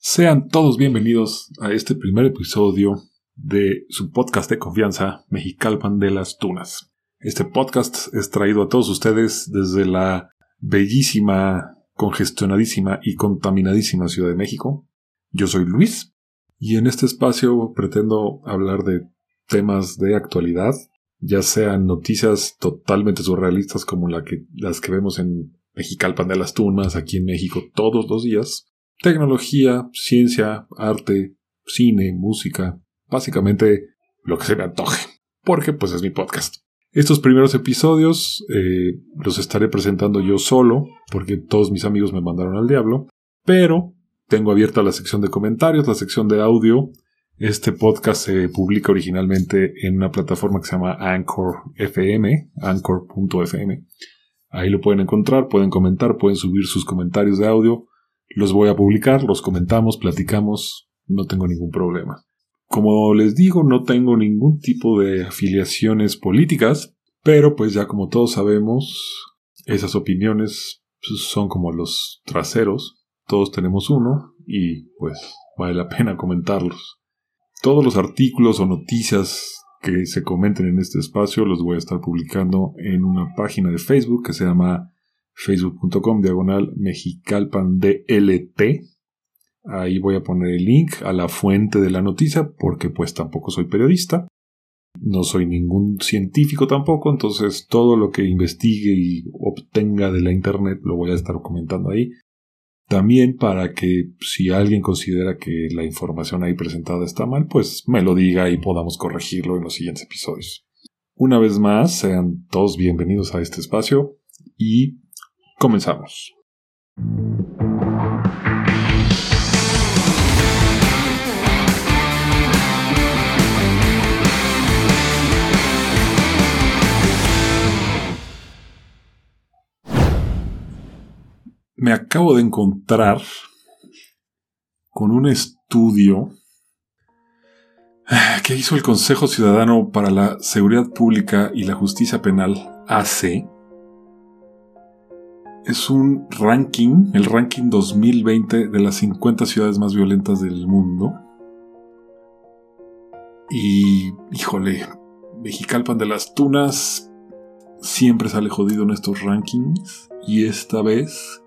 Sean todos bienvenidos a este primer episodio de su podcast de confianza, Mexicalpan de las Tunas. Este podcast es traído a todos ustedes desde la bellísima, congestionadísima y contaminadísima Ciudad de México. Yo soy Luis y en este espacio pretendo hablar de temas de actualidad, ya sean noticias totalmente surrealistas como las que vemos en Mexicalpan de las Tunas, aquí en México todos los días, tecnología, ciencia, arte, cine, música, básicamente lo que se me antoje, porque pues es mi podcast. Estos primeros episodios eh, los estaré presentando yo solo, porque todos mis amigos me mandaron al diablo, pero tengo abierta la sección de comentarios, la sección de audio. Este podcast se publica originalmente en una plataforma que se llama Anchor FM, anchor.fm. Ahí lo pueden encontrar, pueden comentar, pueden subir sus comentarios de audio. Los voy a publicar, los comentamos, platicamos, no tengo ningún problema. Como les digo, no tengo ningún tipo de afiliaciones políticas, pero pues ya como todos sabemos, esas opiniones pues, son como los traseros, todos tenemos uno y pues vale la pena comentarlos. Todos los artículos o noticias que se comenten en este espacio los voy a estar publicando en una página de Facebook que se llama facebook.com diagonal mexicalpan Ahí voy a poner el link a la fuente de la noticia porque pues tampoco soy periodista. No soy ningún científico tampoco, entonces todo lo que investigue y obtenga de la internet lo voy a estar comentando ahí. También para que si alguien considera que la información ahí presentada está mal, pues me lo diga y podamos corregirlo en los siguientes episodios. Una vez más, sean todos bienvenidos a este espacio y comenzamos. me acabo de encontrar con un estudio que hizo el Consejo Ciudadano para la Seguridad Pública y la Justicia Penal, AC. Es un ranking, el ranking 2020 de las 50 ciudades más violentas del mundo. Y, híjole, Mexicalpan de las Tunas siempre sale jodido en estos rankings. Y esta vez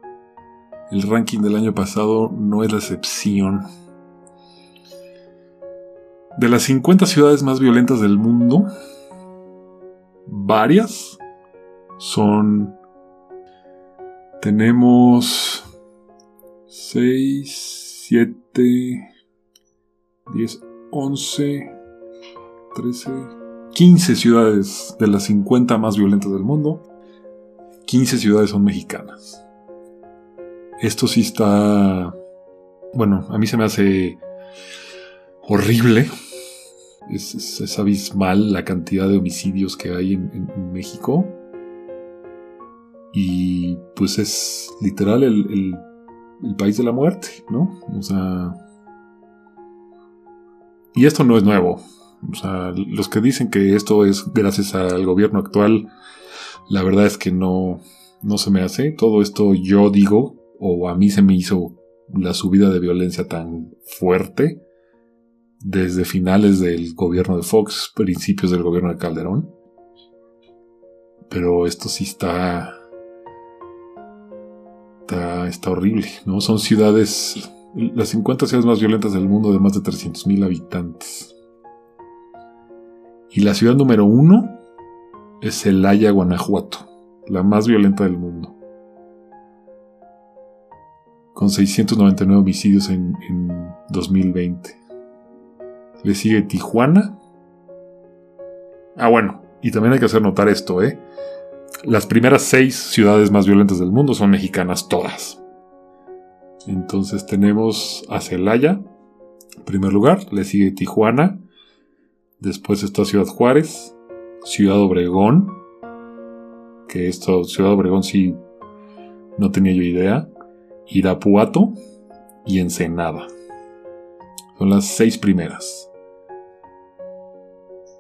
el ranking del año pasado no es la excepción. De las 50 ciudades más violentas del mundo, varias son... Tenemos 6, 7, 10, 11, 13, 15 ciudades de las 50 más violentas del mundo. 15 ciudades son mexicanas. Esto sí está... Bueno, a mí se me hace horrible. Es, abismal la cantidad de homicidios que hay en, México. Y pues es literal el, el, país de la muerte, ¿no? O sea... Y esto no es nuevo. O sea, los que dicen que esto es gracias al gobierno actual, la verdad es que no, no se me hace. Todo esto yo digo o a mí se me hizo la subida de violencia tan fuerte desde finales del gobierno de Fox, principios del gobierno de Calderón. Pero esto sí está, está, horrible, ¿no? Son ciudades, las 50 ciudades más violentas del mundo de más de 300.000 habitantes. Y la ciudad número uno es Celaya, Guanajuato, la más violenta del mundo con 699 homicidios en, 2020. Le sigue Tijuana. Ah, bueno, y también hay que hacer notar esto, ¿eh? Las primeras seis ciudades más violentas del mundo son mexicanas todas. Entonces tenemos a Celaya, en primer lugar, le sigue Tijuana, después está Ciudad Juárez, Ciudad Obregón, que esto, Ciudad Obregón sí no tenía yo idea, Irapuato y Ensenada. Son las seis primeras.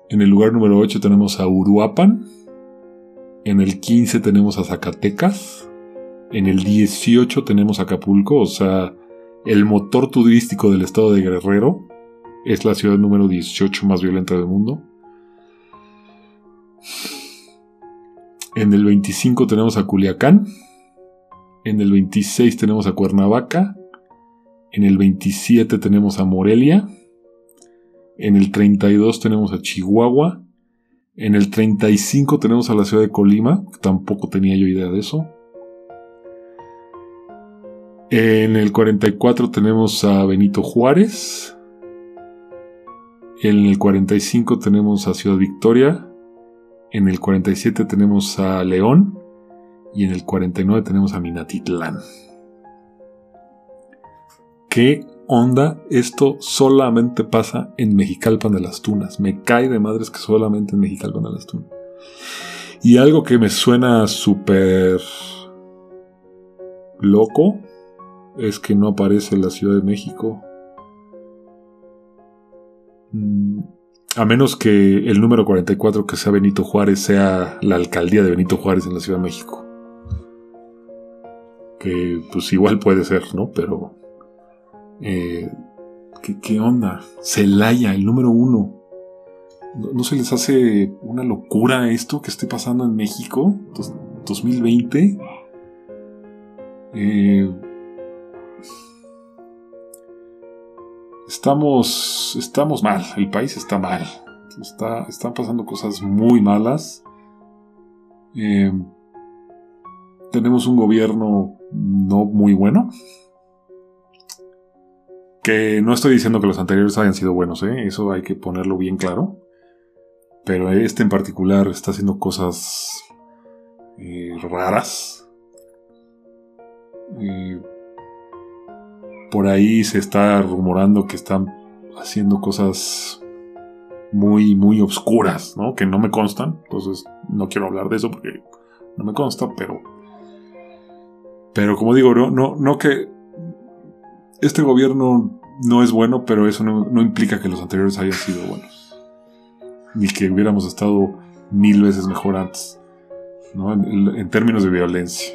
En el lugar número 8 tenemos a Uruapan. En el 15 tenemos a Zacatecas. En el 18 tenemos a Acapulco, o sea, el motor turístico del estado de Guerrero. Es la ciudad número 18 más violenta del mundo. En el 25 tenemos a Culiacán. En el 26 tenemos a Cuernavaca. En el 27 tenemos a Morelia. En el 32 tenemos a Chihuahua. En el 35 tenemos a la ciudad de Colima, tampoco tenía yo idea de eso. En el 44 tenemos a Benito Juárez. En el 45 tenemos a Ciudad Victoria. En el 47 tenemos a León. Y en el 49 tenemos a Minatitlán. ¿Qué onda? Esto solamente pasa en Mexicalpan de las Tunas. Me cae de madres que solamente en Mexicalpan de las Tunas. Y algo que me suena súper loco es que no aparece la Ciudad de México. Mm, a menos que el número 44 que sea Benito Juárez sea la alcaldía de Benito Juárez en la Ciudad de México. Que pues igual puede ser, ¿no? Pero eh, ¿qué, onda? Celaya, el número uno. ¿No, se les hace una locura esto que esté pasando en México? 2020. Eh, estamos, estamos mal, el país está mal. Está, están pasando cosas muy malas. Eh, tenemos un gobierno no muy bueno. Que no estoy diciendo que los anteriores hayan sido buenos, ¿eh? eso hay que ponerlo bien claro. Pero este en particular está haciendo cosas eh, raras. por ahí se está rumorando que están haciendo cosas muy, muy obscuras, ¿no? Que no me constan. Entonces no quiero hablar de eso porque no me consta, pero... Pero como digo, no, no, no que este gobierno no es bueno, pero eso no, implica que los anteriores hayan sido buenos. Ni que hubiéramos estado mil veces mejor antes. ¿no? En, términos de violencia.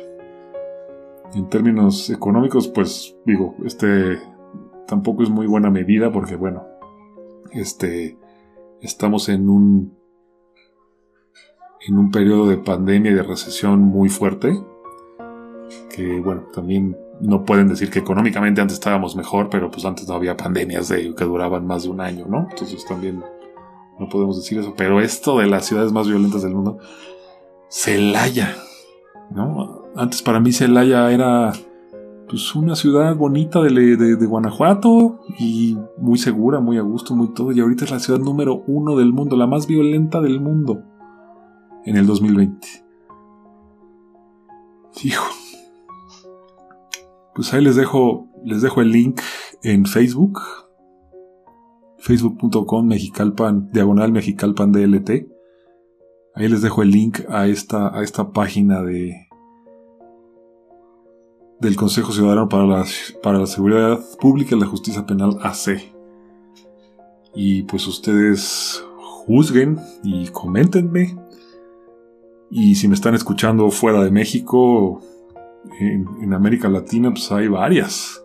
En términos económicos, pues digo, este tampoco es muy buena medida porque, bueno, este, estamos en un, en un periodo de pandemia y de recesión muy fuerte. Que, bueno, también no pueden decir que económicamente antes estábamos mejor, pero pues antes no había pandemias de, que duraban más de un año, ¿no? Entonces también no podemos decir eso. Pero esto de las ciudades más violentas del mundo, Celaya, ¿no? Antes para mí Celaya era pues una ciudad bonita de, de, Guanajuato y muy segura, muy a gusto, muy todo. Y ahorita es la ciudad número uno del mundo, la más violenta del mundo en el 2020. Hijo, pues ahí les dejo, les dejo el link en Facebook. Facebook.com Mexicalpan, diagonal Mexicalpan DLT. Ahí les dejo el link a esta, a esta página de del Consejo Ciudadano para la, para la Seguridad Pública y la Justicia Penal AC. Y pues ustedes juzguen y coméntenme. Y si me están escuchando fuera de México, en, América Latina pues hay varias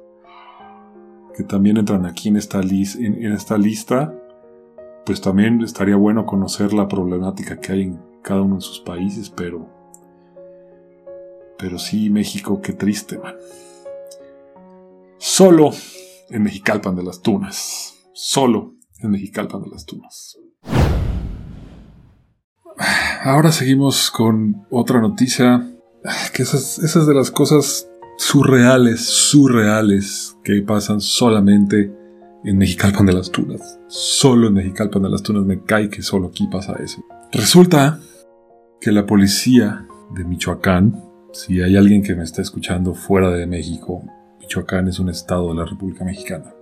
que también entran aquí en esta, en, esta lista. Pues también estaría bueno conocer la problemática que hay en cada uno de sus países, pero... Pero sí, México, qué triste, man. Solo en Mexicalpan de las Tunas. Solo en Mexicalpan de las Tunas. Ahora seguimos con otra noticia que esas, esas de las cosas surreales, surreales que pasan solamente en Mexicalpan de las Tunas. Solo en Mexicalpan de las Tunas me cae que solo aquí pasa eso. Resulta que la policía de Michoacán, si hay alguien que me está escuchando fuera de México, Michoacán es un estado de la República Mexicana,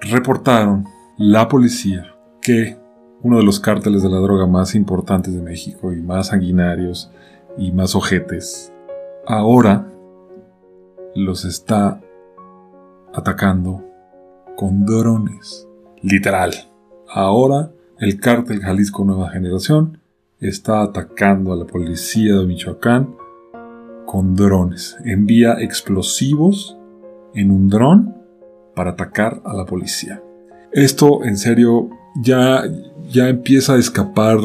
reportaron la policía que uno de los cárteles de la droga más importantes de México y más sanguinarios y más ojetes ahora los está atacando con drones. Literal. Ahora el cártel Jalisco Nueva Generación está atacando a la policía de Michoacán con drones. Envía explosivos en un dron para atacar a la policía. Esto, en serio, ya, ya empieza a escapar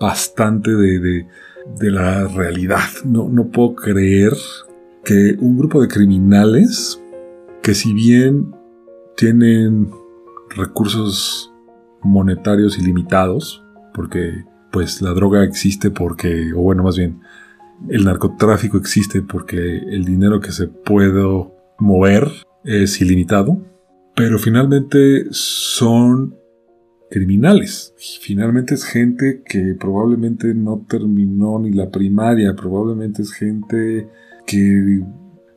bastante de, de, la realidad. No, no puedo creer que un grupo de criminales que si bien tienen recursos monetarios ilimitados, porque pues la droga existe porque, o bueno, más bien, el narcotráfico existe porque el dinero que se puede mover es ilimitado, pero finalmente son criminales. Finalmente es gente que probablemente no terminó ni la primaria, probablemente es gente que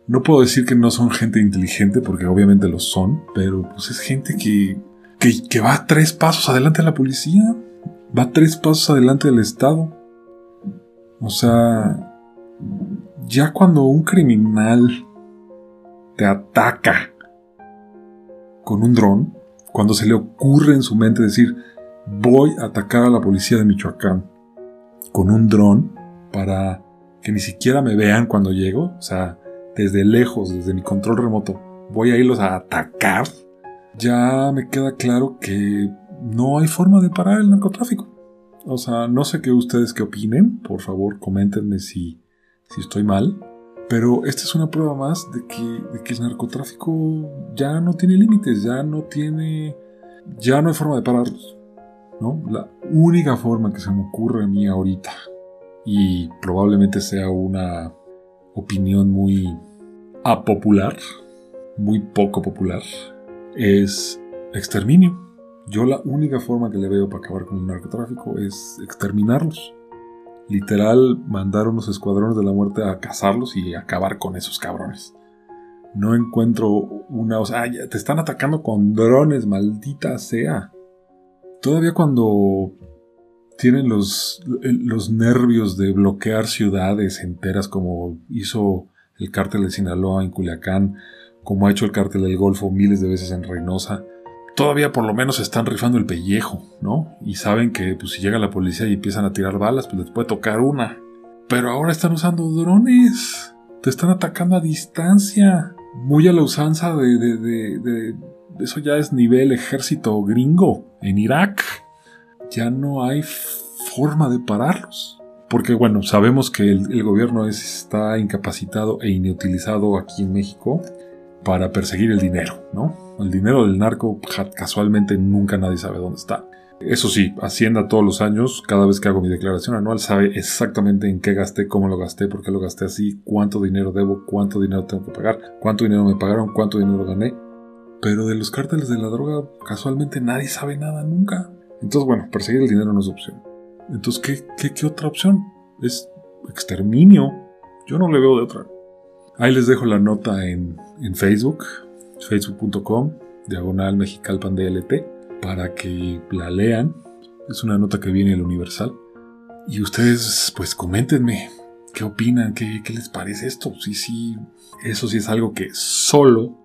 no puedo decir que no son gente inteligente, porque obviamente lo son, pero pues es gente que, que, que va tres pasos adelante de la policía, va tres pasos adelante del Estado. O sea, ya cuando un criminal te ataca con un dron, cuando se le ocurre en su mente decir, voy a atacar a la policía de Michoacán con un dron para que ni siquiera me vean cuando llego, o sea, desde lejos, desde mi control remoto, voy a irlos a atacar, ya me queda claro que no hay forma de parar el narcotráfico. O sea, no sé qué ustedes qué opinen, por favor coméntenme si, si estoy mal, pero esta es una prueba más de que, que el narcotráfico ya no tiene límites, ya no tiene, ya no hay forma de pararlos. ¿no? La única forma que se me ocurre a mí ahorita, y probablemente sea una opinión muy apopular, muy poco popular, es exterminio. Yo la única forma que le veo para acabar con el narcotráfico es exterminarlos. Literal, mandar unos escuadrones de la muerte a cazarlos y acabar con esos cabrones. No encuentro una... O sea, te están atacando con drones, maldita sea. Todavía cuando tienen los, los nervios de bloquear ciudades enteras como hizo el cártel de Sinaloa en Culiacán, como ha hecho el cártel del Golfo miles de veces en Reynosa, todavía por lo menos están rifando el pellejo, ¿no? Y saben que pues, si llega la policía y empiezan a tirar balas, pues les puede tocar una. Pero ahora están usando drones. Te están atacando a distancia. Muy a la usanza de, de, de, de eso ya es nivel ejército gringo en Irak. Ya no hay forma de pararlos. Porque bueno, sabemos que el, el gobierno está incapacitado e inutilizado aquí en México para perseguir el dinero, ¿no? El dinero del narco casualmente nunca nadie sabe dónde está. Eso sí, Hacienda todos los años, cada vez que hago mi declaración anual, sabe exactamente en qué gasté, cómo lo gasté, por qué lo gasté así, cuánto dinero debo, cuánto dinero tengo que pagar, cuánto dinero me pagaron, cuánto dinero gané. Pero de los cárteles de la droga, casualmente nadie sabe nada nunca. Entonces, bueno, perseguir el dinero no es opción. Entonces, ¿qué, qué, otra opción? Es exterminio. Yo no le veo de otra. Ahí les dejo la nota en, en Facebook, facebook.com, diagonal mexicalpan DLT, para que la lean. Es una nota que viene el Universal. Y ustedes, pues coméntenme qué opinan, qué, qué les parece esto. Sí, sí, eso sí es algo que solo,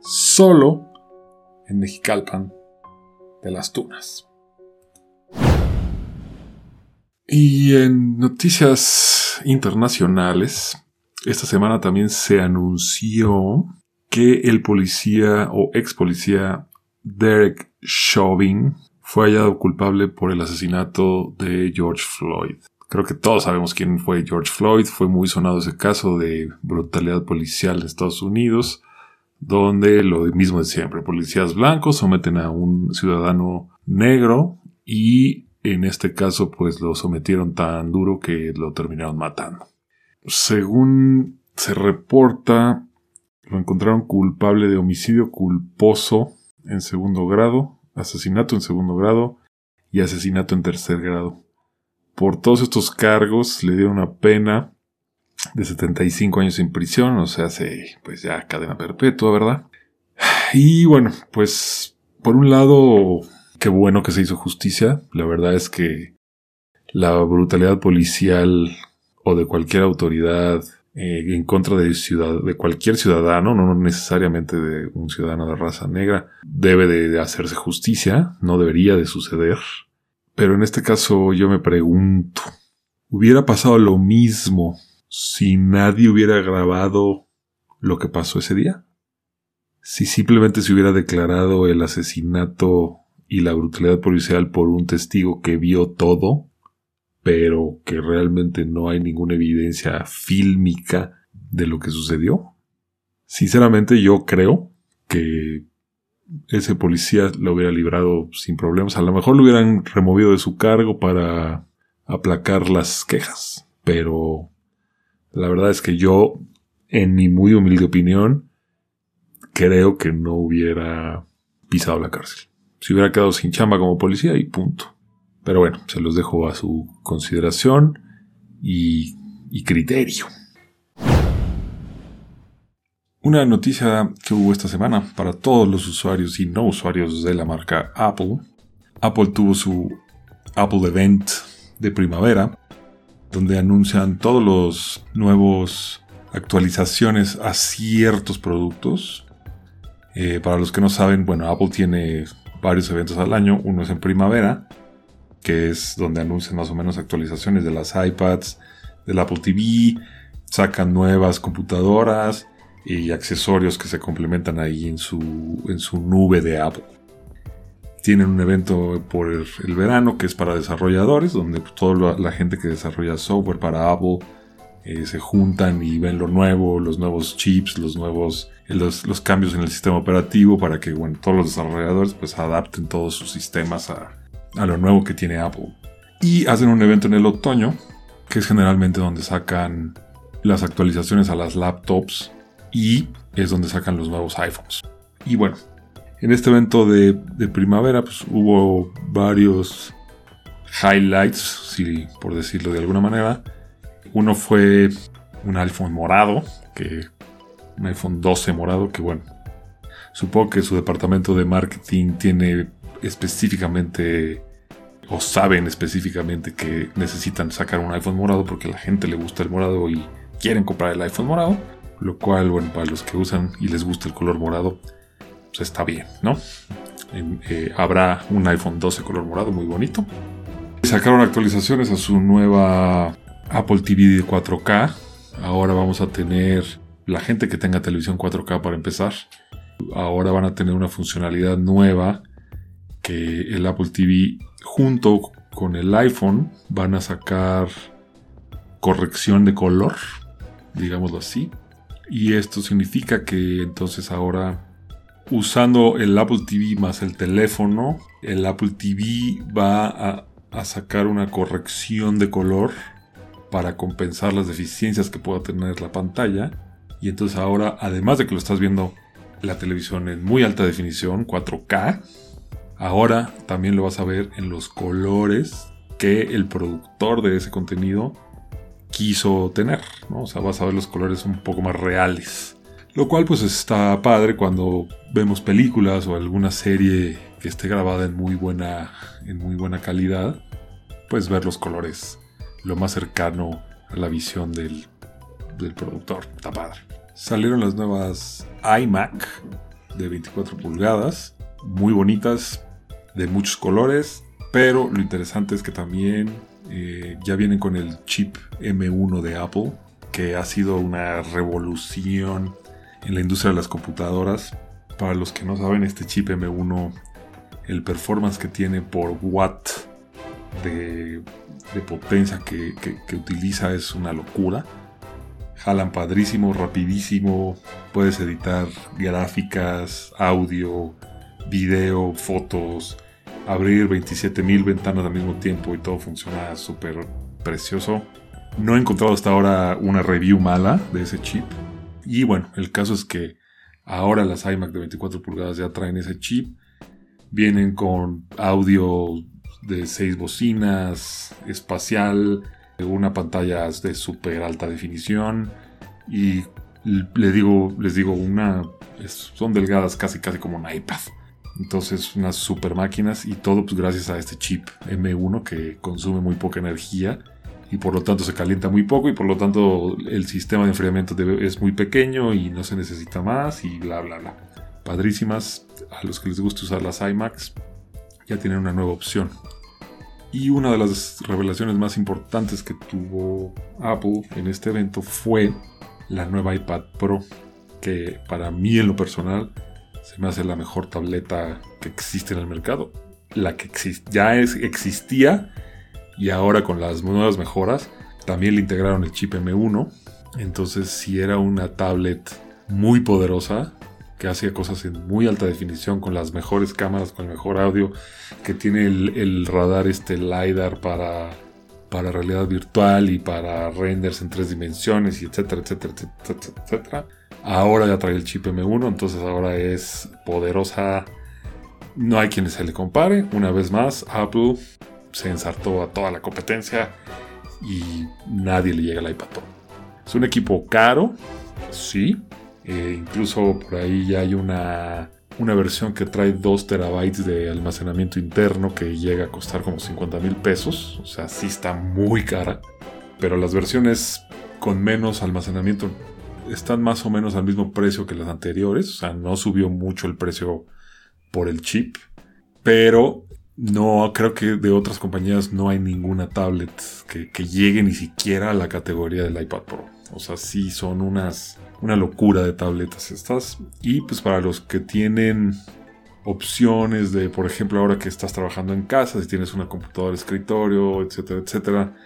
solo en Mexicalpan de las Tunas. Y en noticias internacionales, esta semana también se anunció que el policía o ex policía Derek Chauvin fue hallado culpable por el asesinato de George Floyd. Creo que todos sabemos quién fue George Floyd. Fue muy sonado ese caso de brutalidad policial en Estados Unidos, donde lo mismo de siempre, policías blancos someten a un ciudadano negro y en este caso pues lo sometieron tan duro que lo terminaron matando. Según se reporta, lo encontraron culpable de homicidio culposo en segundo grado, asesinato en segundo grado y asesinato en tercer grado. Por todos estos cargos le dieron una pena de 75 años en prisión, o sea, se, pues ya cadena perpetua, ¿verdad? Y bueno, pues por un lado, qué bueno que se hizo justicia. La verdad es que la brutalidad policial o de cualquier autoridad eh, en contra de, ciudad, de cualquier ciudadano, no necesariamente de un ciudadano de raza negra, debe de hacerse justicia, no debería de suceder. Pero en este caso yo me pregunto, ¿hubiera pasado lo mismo si nadie hubiera grabado lo que pasó ese día? si simplemente se hubiera declarado el asesinato y la brutalidad policial por un testigo que vio todo, pero que realmente no hay ninguna evidencia fílmica de lo que sucedió. Sinceramente yo creo que ese policía lo hubiera librado sin problemas. A lo mejor lo hubieran removido de su cargo para aplacar las quejas. Pero la verdad es que yo, en mi muy humilde opinión, creo que no hubiera pisado la cárcel. Se hubiera quedado sin chamba como policía y punto. Pero bueno, se los dejo a su consideración y, criterio. Una noticia que hubo esta semana para todos los usuarios y no usuarios de la marca Apple. Apple tuvo su Apple Event de primavera, donde anuncian todos los nuevos actualizaciones a ciertos productos. Eh, para los que no saben, bueno, Apple tiene varios eventos al año. Uno es en primavera, que es donde anuncian más o menos actualizaciones de las iPads, del Apple TV, sacan nuevas computadoras y accesorios que se complementan ahí en su, en su nube de Apple. Tienen un evento por el verano que es para desarrolladores, donde toda la gente que desarrolla software para Apple eh, se juntan y ven lo nuevo, los nuevos chips, los nuevos los, cambios en el sistema operativo para que bueno, todos los desarrolladores pues adapten todos sus sistemas a, a lo nuevo que tiene Apple. Y hacen un evento en el otoño, que es generalmente donde sacan las actualizaciones a las laptops y es donde sacan los nuevos iPhones. Y bueno, en este evento de, primavera pues, hubo varios highlights, si, por decirlo de alguna manera. Uno fue un iPhone morado, que un iPhone 12 morado, que bueno, supongo que su departamento de marketing tiene específicamente o saben específicamente que necesitan sacar un iPhone morado porque a la gente le gusta el morado y quieren comprar el iPhone morado. Lo cual, bueno, para los que usan y les gusta el color morado, pues está bien, ¿no? Eh, habrá un iPhone 12 color morado muy bonito. Sacaron actualizaciones a su nueva Apple TV de 4K. Ahora vamos a tener la gente que tenga televisión 4K para empezar. Ahora van a tener una funcionalidad nueva que el Apple TV junto con el iPhone van a sacar corrección de color, digámoslo así. Y esto significa que entonces ahora usando el Apple TV más el teléfono, el Apple TV va a, sacar una corrección de color para compensar las deficiencias que pueda tener la pantalla. Y entonces ahora, además de que lo estás viendo la televisión en muy alta definición, 4K, ahora también lo vas a ver en los colores que el productor de ese contenido quiso tener, ¿no? O sea, vas a ver los colores un poco más reales. Lo cual pues está padre cuando vemos películas o alguna serie que esté grabada en muy buena, en muy buena calidad, pues ver los colores lo más cercano a la visión del, del productor. Está padre. Salieron las nuevas iMac de 24 pulgadas, muy bonitas, de muchos colores, pero lo interesante es que también eh, ya vienen con el chip M1 de Apple, que ha sido una revolución en la industria de las computadoras. Para los que no saben, este chip M1, el performance que tiene por watt de, potencia que, que utiliza es una locura. Jalan padrísimo, rapidísimo. Puedes editar gráficas, audio, video, fotos abrir 27.000 ventanas al mismo tiempo y todo funciona súper precioso. No he encontrado hasta ahora una review mala de ese chip. Y bueno, el caso es que ahora las iMac de 24 pulgadas ya traen ese chip. Vienen con audio de 6 bocinas, espacial, una pantalla de súper alta definición. Y les digo, les digo, una, son delgadas casi casi como un iPad. Entonces, unas super máquinas y todo pues, gracias a este chip M1 que consume muy poca energía y por lo tanto se calienta muy poco y por lo tanto el sistema de enfriamiento es muy pequeño y no se necesita más y bla bla bla. Padrísimas, a los que les gusta usar las iMacs ya tienen una nueva opción. Y una de las revelaciones más importantes que tuvo Apple en este evento fue la nueva iPad Pro, que para mí en lo personal Se me hace la mejor tableta que existe en el mercado. La que ya es, existía y ahora con las nuevas mejoras también le integraron el chip M1. Entonces si era una tablet muy poderosa que hacía cosas en muy alta definición con las mejores cámaras, con el mejor audio, que tiene el, radar este LiDAR para, para realidad virtual y para renders en tres dimensiones y etcétera, etcétera, etcétera, etcétera. Ahora ya trae el chip M1, entonces ahora es poderosa. No hay quien se le compare. Una vez más, Apple se ensartó a toda la competencia y nadie le llega al iPad Pro. Es un equipo caro, sí, eh, incluso por ahí ya hay una, una versión que trae 2 terabytes de almacenamiento interno que llega a costar como 50 mil pesos. O sea, sí está muy cara. Pero las versiones con menos almacenamiento están más o menos al mismo precio que las anteriores. O sea, no subió mucho el precio por el chip. Pero no creo que de otras compañías no hay ninguna tablet que, llegue ni siquiera a la categoría del iPad Pro. O sea, sí son unas una locura de tabletas estas. Y pues para los que tienen opciones de, por ejemplo, ahora que estás trabajando en casa, si tienes una computadora escritorio, etcétera, etcétera,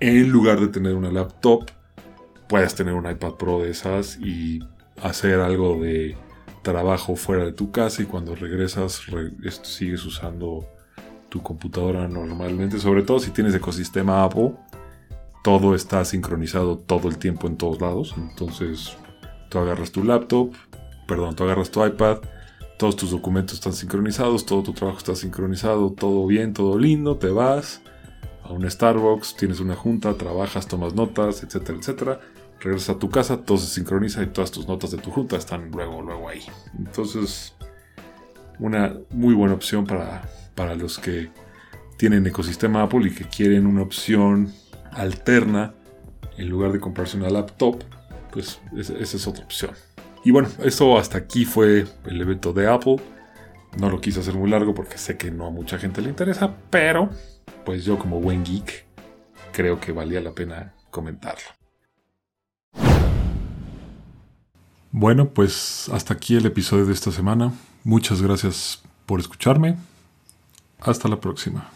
en lugar de tener una laptop, puedes tener un iPad Pro de esas y hacer algo de trabajo fuera de tu casa y cuando regresas sigues usando tu computadora normalmente, sobre todo si tienes ecosistema Apple todo está sincronizado todo el tiempo en todos lados. Entonces, tú agarras tu laptop, perdón, tú agarras tu iPad, todos tus documentos están sincronizados, todo tu trabajo está sincronizado, todo bien, todo lindo, te vas a un Starbucks, tienes una junta, trabajas, tomas notas, etcétera, etcétera. Regresas a tu casa, todo se sincroniza y todas tus notas de tu junta están luego, luego ahí. Entonces, una muy buena opción para, para los que tienen ecosistema Apple y que quieren una opción alterna, en lugar de comprarse una laptop, pues esa es otra opción. Y bueno, eso hasta aquí fue el evento de Apple. No lo quise hacer muy largo porque sé que no a mucha gente le interesa, pero pues yo como buen geek creo que valía la pena comentarlo. Bueno, pues hasta aquí el episodio de esta semana. Muchas gracias por escucharme. Hasta la próxima.